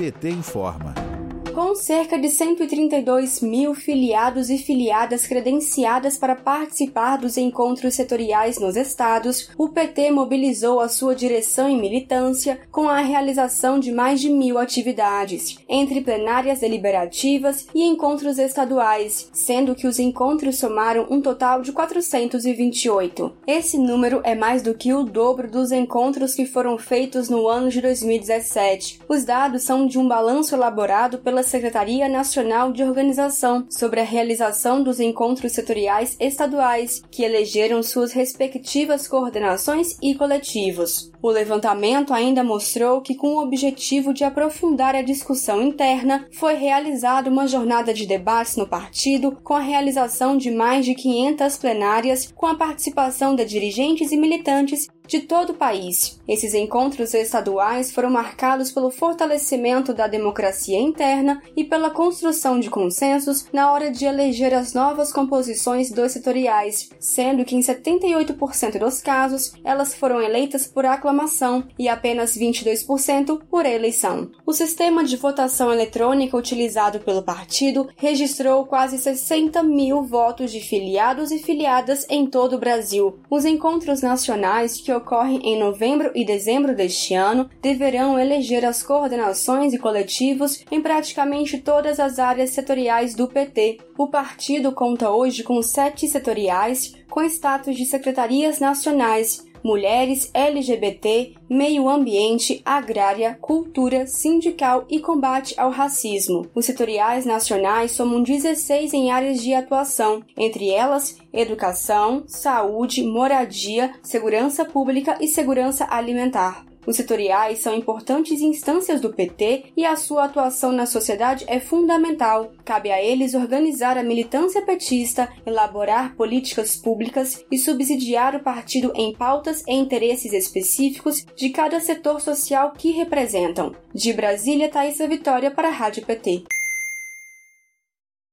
PT informa. Com cerca de 132 mil filiados e filiadas credenciadas para participar dos encontros setoriais nos estados, o PT mobilizou a sua direção e militância com a realização de mais de mil atividades, entre plenárias deliberativas e encontros estaduais, sendo que os encontros somaram um total de 428. Esse número é mais do que o dobro dos encontros que foram feitos no ano de 2017. Os dados são de um balanço elaborado pela pela Secretaria Nacional de Organização sobre a realização dos encontros setoriais estaduais, que elegeram suas respectivas coordenações e coletivos. O levantamento ainda mostrou que, com o objetivo de aprofundar a discussão interna, foi realizada uma jornada de debates no partido com a realização de mais de 500 plenárias com a participação de dirigentes e militantes de todo o país. Esses encontros estaduais foram marcados pelo fortalecimento da democracia interna e pela construção de consensos na hora de eleger as novas composições dos setoriais, sendo que em 78% dos casos elas foram eleitas por aclamação e apenas 22% por eleição. O sistema de votação eletrônica utilizado pelo partido registrou quase 60 mil votos de filiados e filiadas em todo o Brasil. Os encontros nacionais que ocorrem em novembro e dezembro deste ano deverão eleger as coordenações e coletivos em praticamente todas as áreas setoriais do PT. O partido conta hoje com sete setoriais com status de secretarias nacionais mulheres, LGBT, meio ambiente, agrária, cultura, sindical e combate ao racismo. Os setoriais nacionais somam 16 em áreas de atuação, entre elas educação, saúde, moradia, segurança pública e segurança alimentar. Os setoriais são importantes instâncias do PT e a sua atuação na sociedade é fundamental. Cabe a eles organizar a militância petista, elaborar políticas públicas e subsidiar o partido em pautas e interesses específicos de cada setor social que representam. De Brasília, Thaisa Vitória para a Rádio PT.